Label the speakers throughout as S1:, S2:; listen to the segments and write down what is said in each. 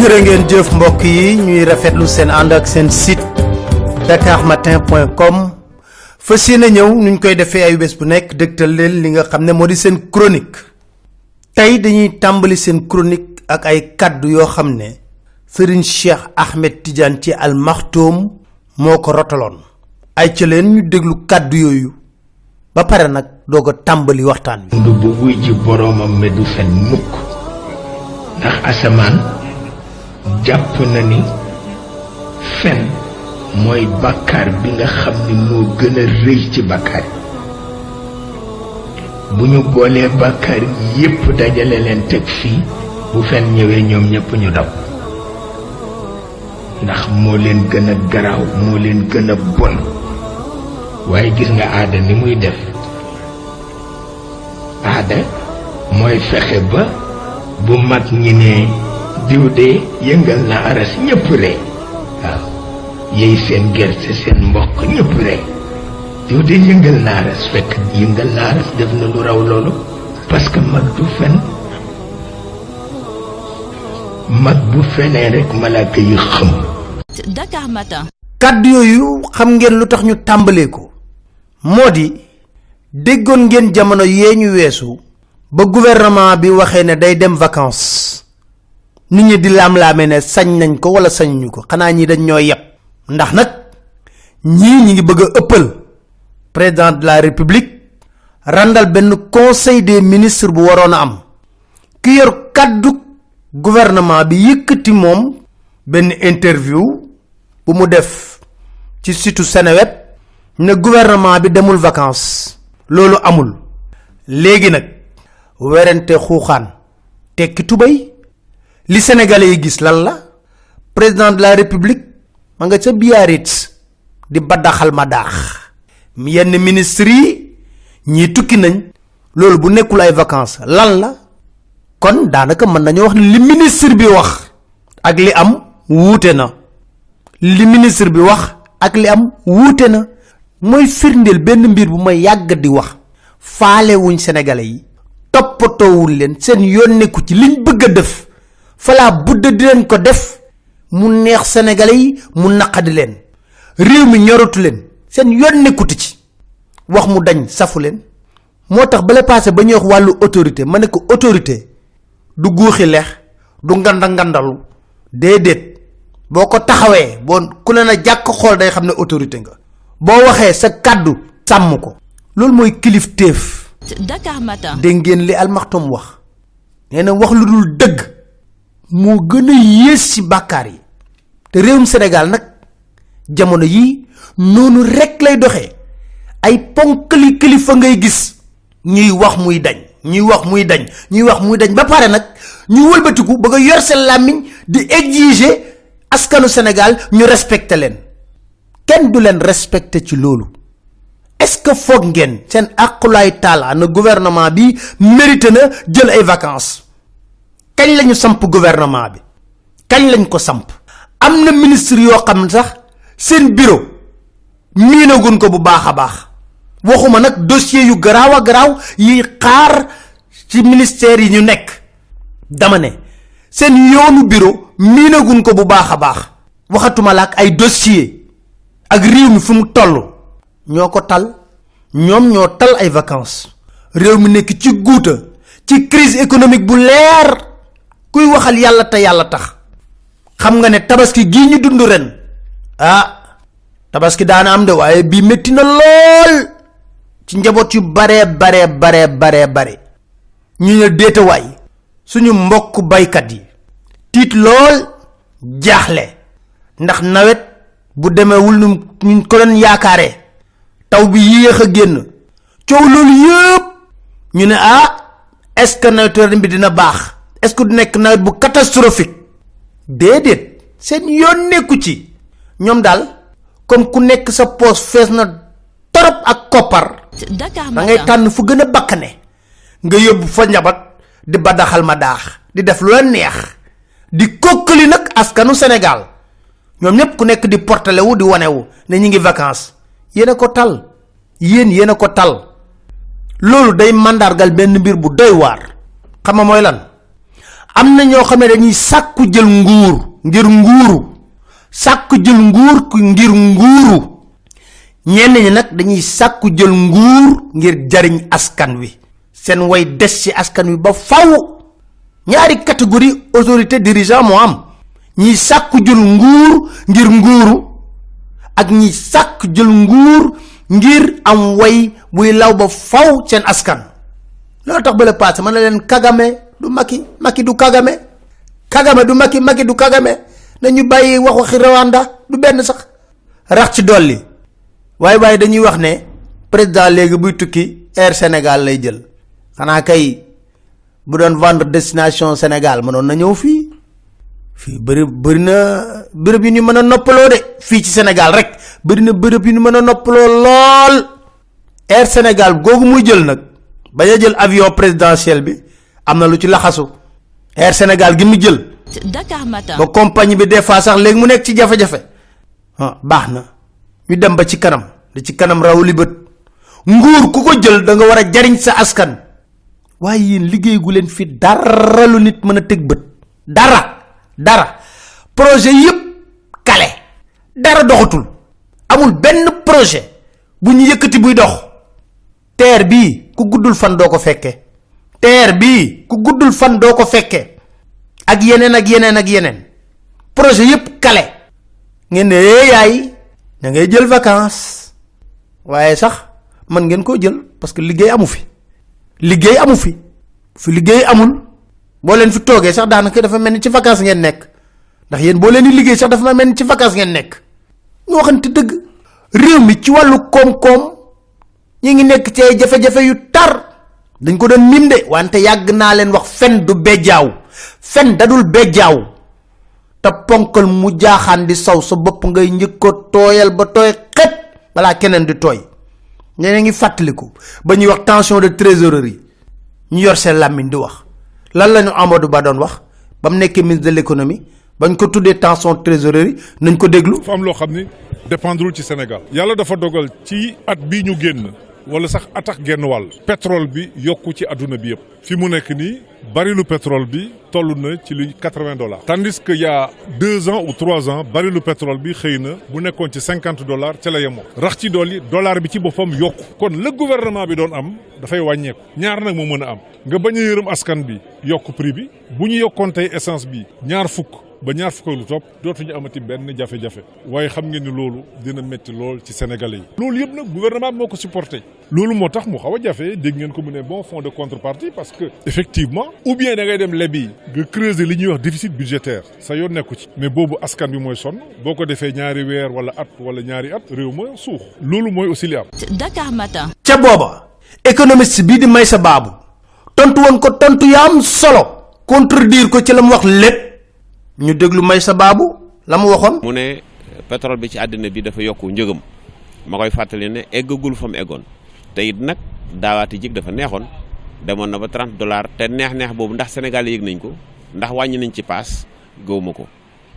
S1: jërë ngeen jëf mbokk yi ñuy rafetlu seen ànd ak seen site dakarmatin.com fas yéene ñëw nuñ koy defee ay bés bu nekk dëgtal leen li nga xam ne moo di seen chronique. Tey dañuy tàmbali seen chronique ak ay kaddu yoo xam ne Cheikh Ahmed Tidiane ci al Maktoum moo ko rotaloon. Ay ca leen ñu déglu kaddu yooyu. Ba pare nag doog a tàmbali waxtaan
S2: bu wuy ji boroomam me du fen mukk. Ndax asamaan jàpp na ni fen mooy bàkkaar bi nga xam ni moo gën a rëy ci bàkkaar bu ñu boolee bàkkaar yépp dajale leen teg fii bu fen ñëwee ñoom ñépp ñu daw. ndax moo leen gën a garaaw moo leen gën a bon. waaye gis nga aada ni muy def. aada mooy fexe ba bu mag ñi ne diw de yëngal na aras ñëpp ree waaw yey seen gerte seen mboq ñëpp ree diw de yëngal na aras fekk yëngal na aras def na lu raw loolu parce que mag du fen mag bu fenee rek malaaka yi xëm
S3: Dakar Matin.
S1: kaddu yooyu xam ngeen lu tax ñu tàmbalee ko. Moo di déggoon ngeen jamono yee ñu weesu ba gouvernement bi waxee ne day dem vacances nit ñi di laam-laame ne sañ nañ ko wala sañ ñu ko. Xanaa ñi dañ ñoo yeb ndax nag ñii ñi ngi bëgg ëppal président de la république randal benn conseil des ministres bu waroon a am. Ki yor kaddu gouvernement bi yëkkati moom benn interview bu mu def ci site Seneweb ne gouvernement bi demul vacances. Loolu amul. Léegi nag werante xuuxaan tekki tubay li sénégalais yi gis lan la? Président de la république ma nga ca biyarit di baddaxal ma daax yenn ministre yi ñii tukki nañ. Loolu bu nekkul ay vacances lan la? Kon daanaka mën nañu wax li ministre bi wax ak li am wuute na. Li ministre bi wax ak li am wuute na. Mooy firndeel benn mbir bu may yàgg di wax. Faale wuñ sénégalais yi. Toppatoowul leen. Seen ci liñ bëgg a def falaa budda di leen ko def mu neex sénégalais yi mu naqadi leen. Réew mi ñoratu leen seen yoon nekkuti ci. Wax mu dañ safu leen. Moo tax bala passé ba wax wàllu autorité ma ne ko autorité du guuxi leex du nganda ngandalu. Déedéet boo ko taxawee boo ku na jàkk xool day xam ne autorité nga. Boo waxee sa kàddu sàmm ko. Loolu mooy kilif téef
S3: Dakar Matin.
S1: dégg ngeen li almaxtom wax. Nee na wax lu dul dëgg moo gën a yées ci bàkkaar yi. te réewum sénégal nag jamono yii noonu rek lay doxee. ay ponkali kilifa ngay gis ñuy wax muy dañ ñuy wax muy dañ ñuy wax muy dañ ba pare nag ñu wëlbatiku bëgg a yor seen làmmiñ di exiger askanu sénégal ñu respecté leen. kenn du leen respecté ci loolu. est-ce que foog ngeen seen aqulaay taala na gouvernement bi mérité na jël ay vacances kañ lañu samp gouvernement bi? Kañ lañ ko samp? Am na ministre yoo xam sax seen bureau miinagun ko bu baax a baax. Waxuma nag dossier yu garaaw a yi xaar ci ministère yi ñu nekk. Dama ne seen yoonu bureau miinagun ko bu baax a baax. Waxatuma la ak ay dossier ak réew mi fu mu toll. Ñoo ko tal ñoom ñoo tal ay vacances. Réew mi nekk ci guuta ci crise économique bu leer kuy waxal yàlla te yàlla tax. xam nga ne tabaski gii ñu dund ren ah tabaski daana am de waaye bii métti na lool ci njaboot yu bare bare bare bare bare. ñu ne déetawaay suñu mbokk baykat yi tiit lool jaaxle. ndax nawet bu demeewul nu ñu ko doon yaakaaree taw bi yéex a génn. coow loolu yëpp ñu ne ah est-ce que nawetu ren bi dina baax est-ce que du nekk nawet bu catastrophique? Déedéet. Seen yoon nekku ci. Ñoom daal comme ku nekk sa poos fees na torop ak koppar
S3: Dakar
S1: da ngay tànn fu gën a bakkane. Nga yóbbu fa njabat di badaxal ma daax di def lu la neex di kokkali nag askanu sénégal. Ñoom ñépp ku nekk di portale wu di wanewu ne ñi ngi vacances. Yéen a ko tal. Yéen yéen a ko tal. Loolu day mandargal benn mbir bu doy waar. Xam nga mooy lan am na ñoo xam ne dañuy sàkku jël nguur ngir nguuru. Sàkku jël nguur ngir nguuru. Ñenn ñi nag dañuy sàkku jël nguur ngir jariñ askan wi. Seen way des ci askan wi ba faw. Ñaari catégorie autorité dirigeant moo am. Ñi sàkku jël nguur ngir nguuru ak ñi sàkku jël nguur ngir am way buy law ba faw seen askan. Loolu tax ba le passé man leen kagame du maki maki du kagame. Kagame du maki maki du kagame. Nañu bàyyi wax waxi rwanda du benn sax. Rax ci dolli. Waaye waaye dañuy wax ne président léegi buy tukki air sénégal lay jël. Xanaa kay bu doon vendre destination sénégal mënoon na ñëw fii. Fii bëri na bërëb yu ñu mën a noppaloo de. Fii ci sénégal rek bëri na bërëb yu ñu mën a noppaloo lool. Air sénégal googu muy jël nag bañ a jël avion présidentiel bi am na lu ci laxasu. Air sénégal gi mu jël.
S3: Dakar Matin.
S1: ba compagnie bi des fois sax léegi mu nekk ci jafe-jafe. Ah baax na. Ñu dem ba ci kanam. Da ci kanam raw li bët. Nguur ku ko jël da nga war a jariñ sa askan. Waaye yéen liggéey gu leen fi dara lu nit mën a teg bët. Dara. Dara. Projet yépp kale. Dara doxatul. Amul benn projet bu ñu yëkkati buy dox. Terre bii ku guddul fan doo ko fekke terre bii ku guddul fan doo ko fekke. Ak yeneen ak yeneen ak yeneen. Projet yépp kale. Ngeen ne eh yaay da ngay jël vacances. Waaye sax man ngeen koo jël parce que liggéey amu fi. Liggéey amu fi. Fi liggéey amul boo leen fi toogee sax daanaka dafa mel ni ci vacances ngeen nekk. Ndax yéen boo leen di liggéey sax dafa mel ni ci vacances ngeen nekk. Ñu dëgg. Réew mi ci wàllu koom-koom ñi ngi nekk ci ay jafe-jafe yu tar dañ ko doon mim de wante yàgg naa leen wax fen du bejjaaw fen dadul bejjaaw te ponkal mu jaaxaan di saw sa bopp ngay njëkk ko tooyal ba tooy xet balaa keneen di tooy. Ñeneen ngi fàttaliku ba ñuy wax tension de trésorerie. Ñu yor seen làmmiñ di wax. Lan lañu amadou ba doon wax? Ba mu ministre de l'économie bañ ko tuddee tension trésorerie nañ ko déglu.
S4: Dafa am loo xam ci Sénégal. Yàlla dafa dogal ci at bii ñu génn wala sax atax genn wàll. Pétrole bi yokku ci àdduna bi yëpp. Fi mu nekk nii barilu pétrole bi toll na ci li quatre-vingts dollars. Tandis que y a deux ans ou trois ans barilu pétrole bi xëy na bu nekkoon ci cinquante dollars ca la yemoo rax ci dolli dollar bi ci boppam yokku. Kon la gouvernement bi doon am dafay wàññeeku. Ñaar nag moo mën a am. Nga bañ a yërëm askan bi yokk prix bi. Bu ñu yokkoon tey essence bi ñaar fukk ba ñaar fukk lu topp dootuñu amati benn jafe-jafe. waaye xam ngeen ni loolu dina métti lool ci sénégalais yi. loolu yëpp nag gouvernement moo ko supporté. loolu moo tax mu xaw a jafe. dégg ngeen ko mu ne bon fonds de contrepartie parce que effectivement ou bien da ngay dem lebi nga creuser li ñuy wax déficit budgétaire. sa yoon nekku ci. mais boobu askan bi mooy sonn. boo ko defee ñaari weer wala at wala ñaari at réew ma suux. loolu mooy aussi li am.
S3: Dakar Matin.
S1: ca booba économiste bii di may sa baabu tontu woon ko tontu am solo. contredire ko ci la mu wax lépp ñu déglu may sa baabu la mu waxoon.
S5: mu ne pétrole bi ci àddina bi dafa yokku njëgam. ma koy fàttali ne eggagul fa mu eggoon. te it nag daawaati jig dafa neexoon. demoon na ba 30 dollars te neex-neex boobu ndax Sénégal yëg nañ ko. ndax wàññi nañ ci paas gëwuma ko.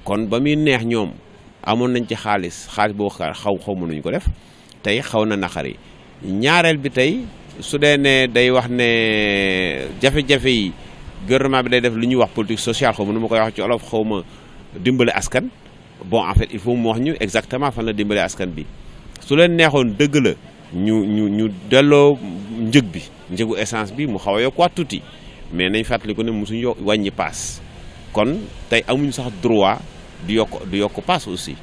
S5: kon ba muy neex ñoom amoon nañ ci xaalis. xaalis boo xaw xaw mënuñ ko def. tey xaw na naqari. ñaareel bi tey su dee ne day wax ne jafe-jafe yi gouvernement bi day def lu ñuy wax politique sociale xaw ma nu ma koy wax ci olof xaw ma dimbale askan. Bon en il faut mu wax ñu exactement fan la dimbale askan bi. Su leen neexoon dëgg la ñu ñu ñu delloo njëg bi njëgu essence bi mu xaw a yokkuwaat tuuti. Mais nañ fàttaliku ne mosuñu yo wàññi paas. Kon tey amuñu sax droit di yokk di yokk paas aussi.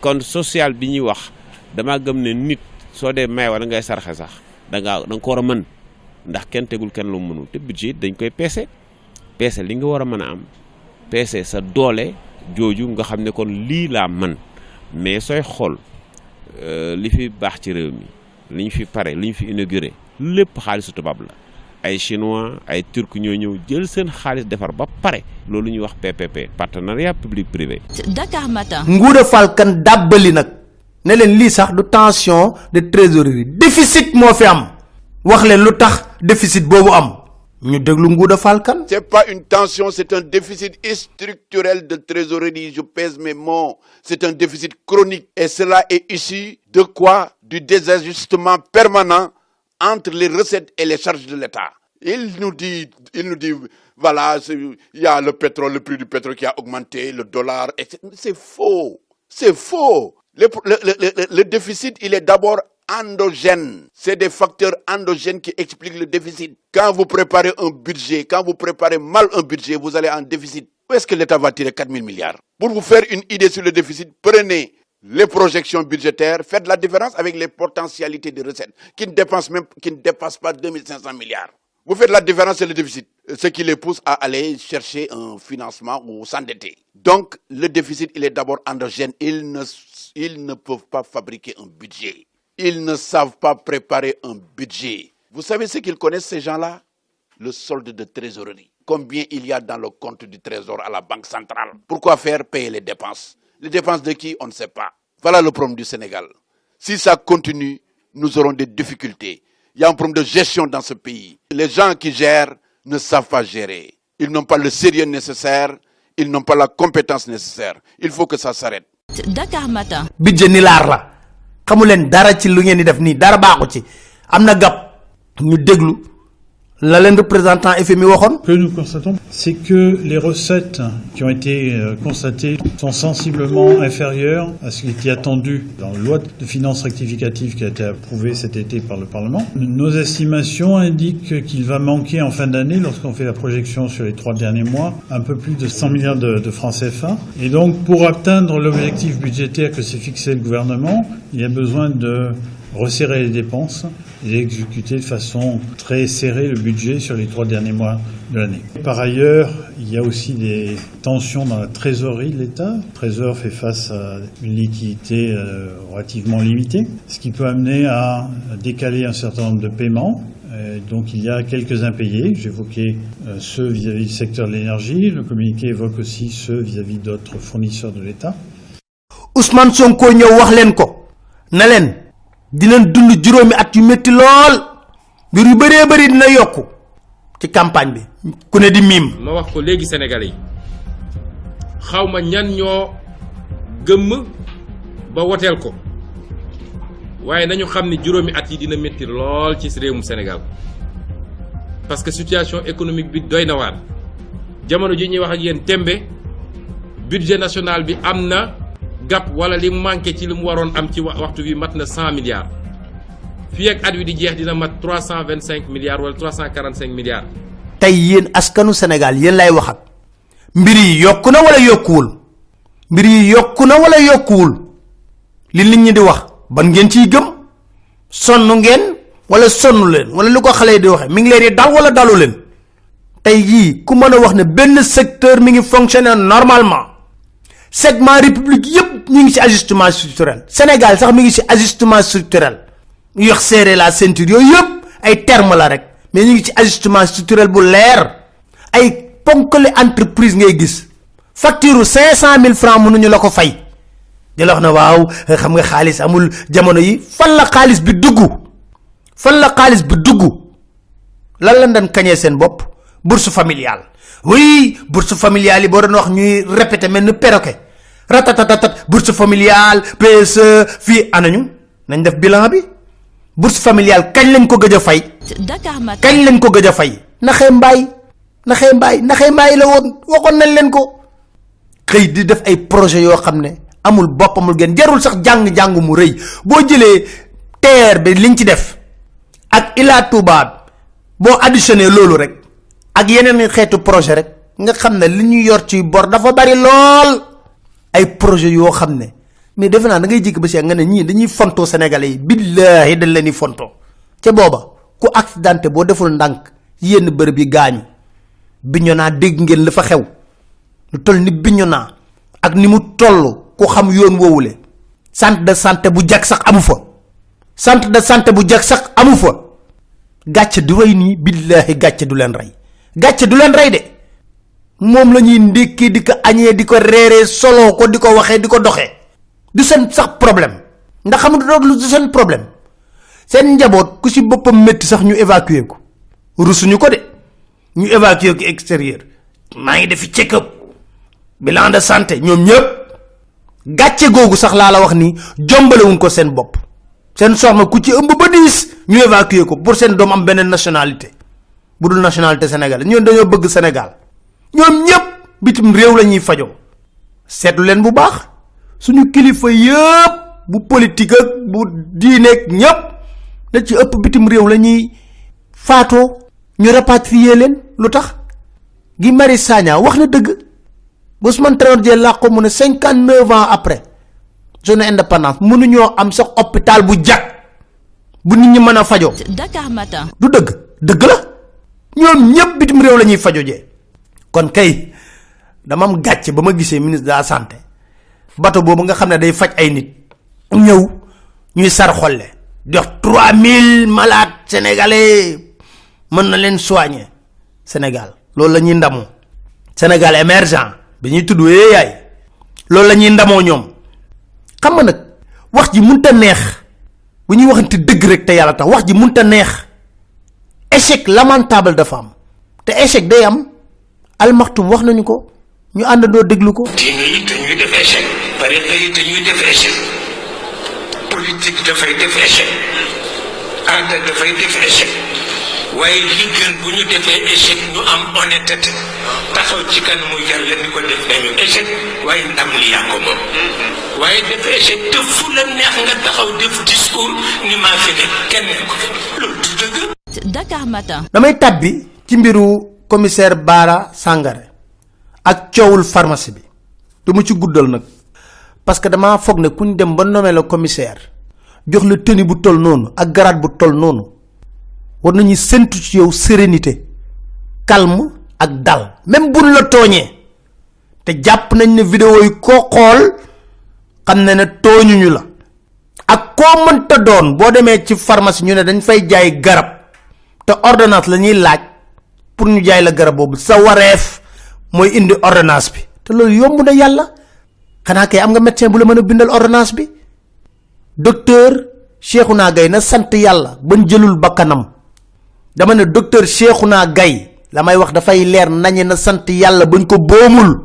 S5: Kon social bi ñuy wax dama gëm ne nit soo dee may wala ngay sarxe sax da ngaa da nga ko war a mën. Ndax kenn tegul kenn lu mu mënul. Te koy peese. Peese li nga war a mën a am peese sa doole jooju nga xam ne kon lii laa mën. Mais sooy xool li fi baax ci réew mi li ñu fi pare li ñu fi inauguré lépp xaalisu tubaab la. Ay chinois ay turc ñoo ñëw jël seen xaalis defar ba pare. Loolu ñuy wax PPP partenariat public privé.
S3: Dakar Matin.
S1: nguuda falkan dàbbali nag ne leen lii sax du tension de trésorerie déficit moo fi am. Wax leen lu tax déficit boobu am ñu déglu
S6: C'est pas une tension, c'est un déficit structurel de trésorerie. Je pèse mes mots. C'est un déficit chronique. Et cela est issu de quoi? Du désajustement permanent entre les recettes et les charges de l'État. Il nous dit, il nous dit, voilà, il y a le pétrole, le prix du pétrole qui a augmenté, le dollar, etc. C'est faux. C'est faux. Le déficit, il est d'abord endogène. C'est des facteurs endogènes qui expliquent le déficit. Quand vous préparez un budget, quand vous préparez mal un budget, vous allez en déficit. Où est-ce que l'État va tirer 4 000 milliards? Pour vous faire une idée sur le déficit, prenez les projections budgétaires, faites la différence avec les potentialités de recettes qui ne dépensent même, qui ne dépassent pas 2500 milliards. Vous faites la différence, c'est le déficit, ce qui les pousse à aller chercher un financement ou s'endetter. Donc, le déficit, il est d'abord endogène. Ils ne, ils ne peuvent pas fabriquer un budget. Ils ne savent pas préparer un budget. Vous savez ce qu'ils connaissent, ces gens-là? Le solde de trésorerie. Combien il y a dans le compte du trésor à la Banque centrale? Pourquoi faire payer les dépenses? Les dépenses de qui? On ne sait pas. Voilà le problème du Sénégal. Si ça continue, nous aurons des difficultés. Il y a un problème de gestion dans ce pays. Les gens qui gèrent ne savent pas gérer. Ils n'ont pas le sérieux nécessaire, ils n'ont pas la compétence nécessaire. Il faut que ça s'arrête.
S3: Dakar Matin.
S1: Xamu leen dara ci lu ngeen di def nii dara baaxu ci. Am na ñu déglu la leen représentant FMI waxoon?
S7: Que nous constatons, c'est que les recettes qui ont été euh, constatées sont sensiblement inférieures à ce qui était attendu dans la loi de finances rectificative qui a été approuvée cet été par le Parlement. Nos estimations indiquent qu'il va manquer en fin d'année, lorsqu'on fait la projection sur les trois derniers mois, un peu plus de 100 milliards de, de francs CFA. Et donc, pour atteindre l'objectif budgétaire que s'est fixé le gouvernement, il y a besoin de resserrer les dépenses et d'exécuter de façon très serrée le budget sur les trois derniers mois de l'année. Par ailleurs, il y a aussi des tensions dans la trésorerie de l'État. Le Trésor fait face à une liquidité euh, relativement limitée, ce qui peut amener à décaler un certain nombre de paiements. Donc il y a quelques impayés. J'évoquais euh, ceux vis-à-vis du secteur de l'énergie. Le communiqué évoque aussi ceux vis-à-vis d'autres fournisseurs de l'État.
S1: Ousmane Sonko dinañ dund juróomi at yu métti lool. mbir yu bëree bëri dina yokku ci campagne bi. ku ne di miim.
S8: ma wax ko léegi sénégalais yi. xawma ñan ñoo gëmm ba woteel ko. waaye nañu xam ni juróomi at yi dina métti lool ci réewum Sénégal. parce que situation économique bi doy na waar. jamono ji ñuy wax ak yéen tembe. budget national bi am na gap wala li manqué ci li mu waroon am ci wa- waxtu bi mat na 100 milliards. Fii ak at di jeex dina mat 325 milliards wala 345 milliards.
S1: Tey yéen askanu Sénégal yéen lay wax ak mbir yi yokku na wala yokkuwul? Mbir yi yokku na wala yokkuwul? Li nit ñi di wax ban ngeen ciy gëm? Sonn ngeen wala sonn leen? Wala lu ko xale yi di waxe mi ngi leen di dal wala dalu leen? Tey jii ku mën a wax ne benn secteur mi ngi fonctionner normalement segment république yépp ñu ngi ci ajustement structurel. Sénégal sax mi ngi ci ajustement structurel. Ñu wax la ceinture yooyu yëpp ay terme la rek. Mais ñu ngi ci ajustement structurel bu leer. Ay ponkali entreprise ngay gis. Facture cinq cent mille francs mënuñu la ko fay. Di la wax ne waaw xam nga xaalis amul jamono yi. Fan la xaalis bi dugg? Fan la xaalis bi dugg? Lan lañ dañ kañee seen bopp? Bourse familiale oui bourse familiale yi boo doon wax ñuy répété mel ni perroquet. Ratatatatat bourse familiale PSE fii anañu nañ def bilan bi. Bourse familiale kañ lañ ko gëj fay? Kañ lañ ko gëj fay? Naxee mbaay. Naxee mbaay naxee mbaay la woon waxoon nañ leen ko. Xëy di def ay projet yoo xam ne amul bopp amul genn jarul sax jàng-jàng mu rëy. Boo jëlee TER bi liñ ci def ak Ila Touba boo additionné loolu rek ak yeneen xeetu projet rek nga xam ne li ñu yor ci bor dafa bari lool. Ay projet yoo xam ne mais defe naa da ngay jikk ba si nga ne ñii dañuy fontoo sénégalais yi billaahi dañ leen di fontoo. Ca booba ku accidenté boo deful ndànk yenn bërëb yi gaañu. Bignona dégg ngeen la fa xew. Lu toll ni Bignona ak ni mu toll ku xam yoon woowule. Centre de santé bu jag sax amu fa. Centre de santé bu jag sax amu fa. Gàcce du rey nii billaahi gàcce du leen rey gàcce du leen rey de. Moom la ñuy ndékkee di ko añee di ko reeree soloo ko di ko waxee di ko doxee du seen sax problème. Ndax xam nga lu du seen problème. Seen njaboot ku si boppam métti sax ñu évacuer ko. Rusuñu ko de. Ñu évacuer ko extérieur. Maa ngi defi check up bilan de santé ñoom ñëpp gàcce googu sax laa la wax ni jombalewuñ ko seen bopp. Seen soxna ku ci ëmb ba diis ñu évacuer ko pour seen doom am beneen nationalité budul nationalité sénégal. Ñoom dañoo bëgg sénégal. Ñoom ñëpp bitim réew la ñuy fajoo. Seetlu leen bu baax. Suñu kilifa yëpp bu politique ak bu diineeg ñëpp da ci ëpp bitim réew la ñuy faatoo. Ñu rapatrier leen. Lu tax? Gi mari sagna wax na dëgg. Ousmane Traoré Dieng làqo mu ne 59 ans après. Zone indépendance. Mënuñoo am sax hôpital bu jag. Bu nit ñi mën a fajoo.
S3: Dakar Matin.
S1: du dëgg. Dëgg la ñoom ñëpp bitim réew la ñuy fajo jee. Kon kay dama am gàcce ba ma gisee ministre de la santé. Bato boobu nga xam ne day faj ay nit. Ñëw ñuy sar xolle jox 3000 malades sénégalais. Mën na leen soigner. Sénégal loolu la ñuy ndamoo. Sénégal émergent bi ñuy tudd yaay. Loolu la ñuy ndamoo ñoom. Xam nga nag wax ji munta neex. Bu ñuy waxante dëgg rek te yàlla tax wax ji munta neex échec lamentable dafa am. te échec day am. Almaxtum wax nañu ko. ñu àndandoo déglu ko.
S2: Diine yi dañuy def échec. Tariqa yi dañuy def échec. Politique dafay def échec. Aada dafay def échec. Waaye li gën bu ñu defee échec ñu am honnêteté. Taxaw ci kan mu yàlla ni ko def nañu échec. Waaye ndam li yaa ko moom. Waaye def échec te la neex nga taxaw def discours ni maa ne kenn loolu du dëgg.
S3: Dakar Matin.
S1: damay tabbi ci mbiru commissaire bara sangare ak coowul pharmacie bi. Du mu ci guddal nag parce que dama foog ne kuñ dem ba nommé le commissaire jox la tenue bu tol noonu ak grade bu tol noonu war nañu sentu ci yow sérénité calme ak dal. Même buñ la tooñee te jàpp nañ ne vidéo yi ko xam ne la. Ak koo mënta doon boo demee ci pharmacie ñu dañ fay jaay garab te ordonnance la ñuy laaj pour ñu jaay la garab boobu. Sa wareef mooy indi ordonnance bi. Te loolu yomb na yàlla. Xanaa kay am nga médecin bu la mën bindal ordonnance bi? Docteur cheikhouna gay na sant yàlla bañ jëlul bakkanam. Dama ne docteur cheikhouna gay la may wax dafay leer nañe na sant yàlla bañ ko boomul.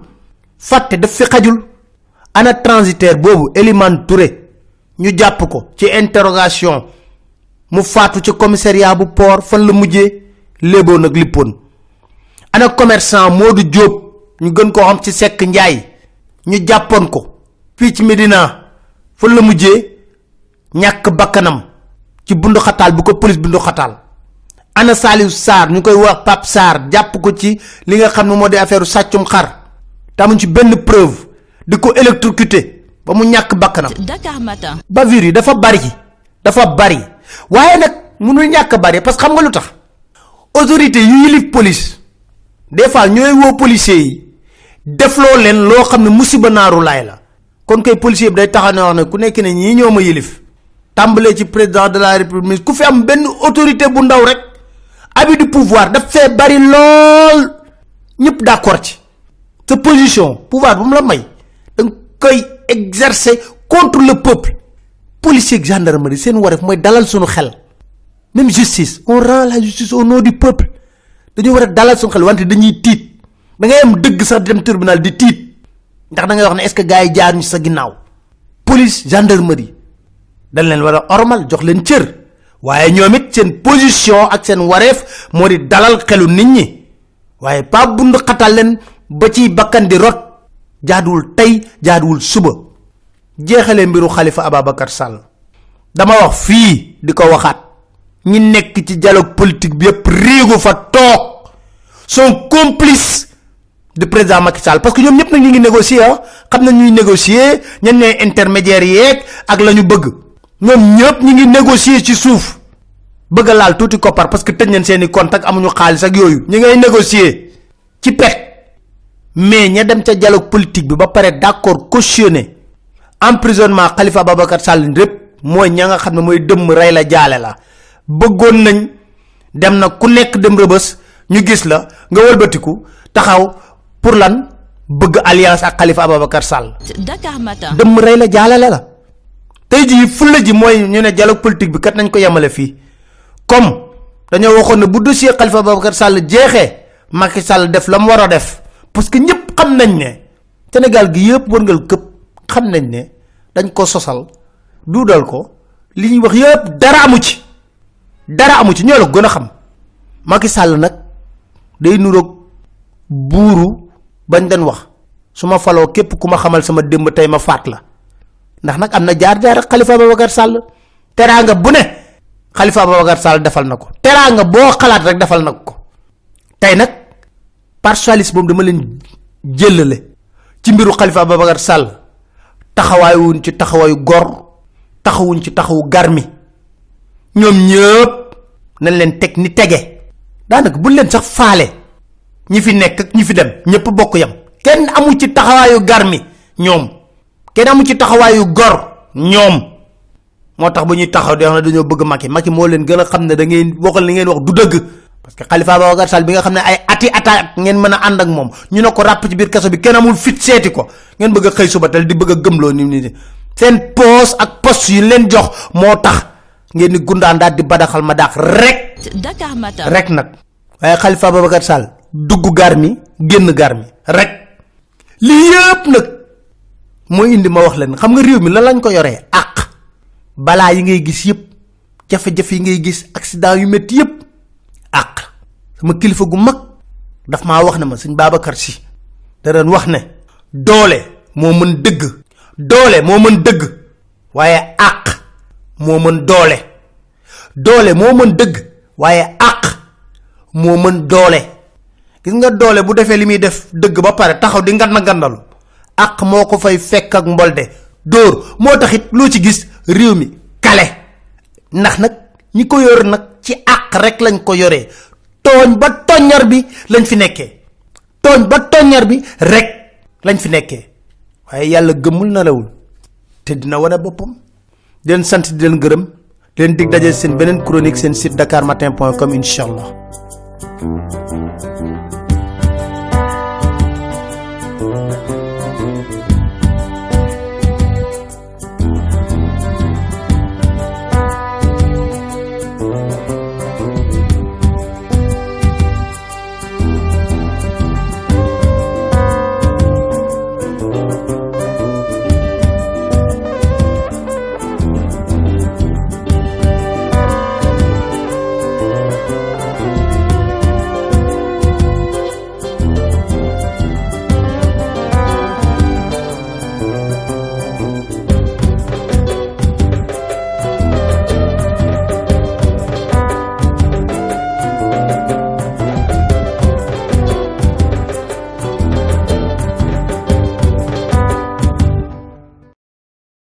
S1: Fàtte daf fi xajul. Ana transitaire boobu eliman touré ñu jàpp ko ci interrogation mu faatu ci commissariat bu port fan la mujjee léeboo nag lippoon. Ana commerçant modou diop ñu gën koo xam ci sekk njaay ñu jàppoon ko. Fii ci medina fan la mujjee ñàkk bakkanam ci bundu xataal bu ko police bundu xataal. Ana saliou sar ñu koy wax pap sar jàpp ko ci li nga xam ne moo di affaire sàccum xar. Tamuñ ci benn preuve di ko électrocuté ba mu ñàkk bakkanam.
S3: Dakar Matin.
S1: bavure yi dafa bari dafa bari waaye nag mënul ñàkk bari parce que xam nga lu tax? Autorité yu yilif police des fois ñooy woo policiers yi defloo leen loo xam ne musiba naaru laay la. Kon kay policier bi day taxaw ne wax ne ku nekk ne ñii ñoo ma yilif tàmbalee ci président de la république ku fi am benn autorité bu ndaw rek abus du pouvoir daf fee bari lool. Ñëpp d'accord ci. Sa position pouvoir bu mu la may da koy exercer contre le peuple policier ak gendarmerie seen waref mooy dalal sunu xel. Même justice on rend la justice au nom du peuple. Dañu war dalal sunu xel wante dañuy tiit. Da ngay am dëgg sax dem tribunal di tiit. Ndax da ngay wax ne est ce que gars yi jaar ñu sa ginnaaw. Police gendarmerie dañ leen war ormal jox leen cër. Waaye ñoom it position ak seen wareef moo dalal xelu nit ñi. Waaye pas bund xatal leen ba ci bakkan di rot. Jaaduwul tey jaaduwul suba jeexalee mbiru xalifa ababacar sall. Dama wax fii di ko waxaat. Ñi nekk ci dialogue politique bi yépp riigu fa toog. Sont complices du président Macky Sall. Parce que ñoom ñëpp nag ñu ngi négocier ah. Xam nañ ñuy négocier ñan ñooy intermédiaire yeeg ak la ñu bëgg. Ñoom ñëpp ñu ngi négocier ci suuf. Bëgg laal tuuti koppar parce que tëj nañ seeni contact amuñu xaalis ak yooyu. Ñi ngay négocier ci pet. Mais ña dem ca dialogue politique bi ba pare d'accord cautionné emprisonnement khalifa ababacar sall lépp mooy ña nga xam ne mooy dëmm rey la jaale la. bëggoon nañ dem na ku nekk dem rëbës ñu gis la nga wëlbatiku taxaw pour lan bëgg alliance ak khalifa ababacar sall.
S3: Dakar Matin.
S1: dëmm rey la jaale la. tey jii fulla ji mooy ñu ne dialogue politique bi kat nañ ko yemale fii. comme dañoo waxoon ne bu dossier khalifa ababacar sall jeexee Macky Sall def la mu war a def parce que ñëpp xam nañ ne Sénégal gi yëpp wërngal këpp xam nañ ne dañ ko sosal duudal ko li ñuy wax yëpp dara amu ci. Dara amu ci ñoo la gën xam. Macky Sall nag day nuroog buuru bañ dañ wax. Suma faloo képp ku ma xamal sama démb tey ma faat la. Ndax nag am na jaar jaar ak xalifa babacar sàll teraanga bu ne xalifa babacar sàll defal na ko. Teraanga boo xalaat rek defal na ko. Tey nag partialiste boobu dama leen jëlale ci mbiru xalifa babacar sàll taxawaayuwuñ ci taxawaayu gor taxawuñ ci taxawu garmi. Ñoom ñëpp nañ leen teg ni tege. Daanaka bu leen sax faale ñi fi nekk ak ñi fi dem ñëpp bokk yam. Kenn amu ci taxawaayu garmi ñoom. Kenn amu ci taxawaayu gor ñoom. Moo tax bu ñuy taxaw di wax dañoo bëgg Macky. Macky moo leen gën a xam ne da ngeen waxal li ngeen wax du dëgg parce que Khalifa Babacar Sall bi nga xam ne ay ati ata ngeen mën a ànd ak moom ñu ne ko ràpp ci biir kaso bi kenn amul fit seeti ko. Ngeen bëgg a xëy suba tel di bëgg a gëmloo ni ni seen poste ak poste yi leen jox moo tax ngeen ni gundaan daal di badaxal ma daax rek.
S3: Dakar Matin.
S1: rek nag. Waaye Khalifa Babacar Sall dugg garmi génn garmi rek. Lii yëpp nag mooy indi ma wax leen xam nga réew mi lan lañ ko yoree? Àq. Balaa yi ngay gis yëpp jafe-jafe yi ngay gis accident yu yëpp. àq sama kilifa gu mag daf maa wax ne ma sëñ Babacar si da doon wax ne doole moo mën dëgg doole moo mën dëgg waaye àq moo mën doole. Doole moo mën dëgg waaye àq moo mën doole. Gis nga doole bu defee li muy def dëgg ba pare taxaw di ngand ngandalu àq moo ko fay fekk ak mbolde. Dóor moo taxit loo ci gis réew mi kale. Ndax nag ñi ko yor nag ci àq rek lañ ko yoree tooñ ba toññar bi lañ fi nekkee. tooñ ba toññar bi rek lañ fi nekkee. waaye yàlla gëmmul na lawul. te dina wane boppam. di leen sant di leen gërëm. di leen dig daje seen beneen chronique seen site dakarmatin.com incha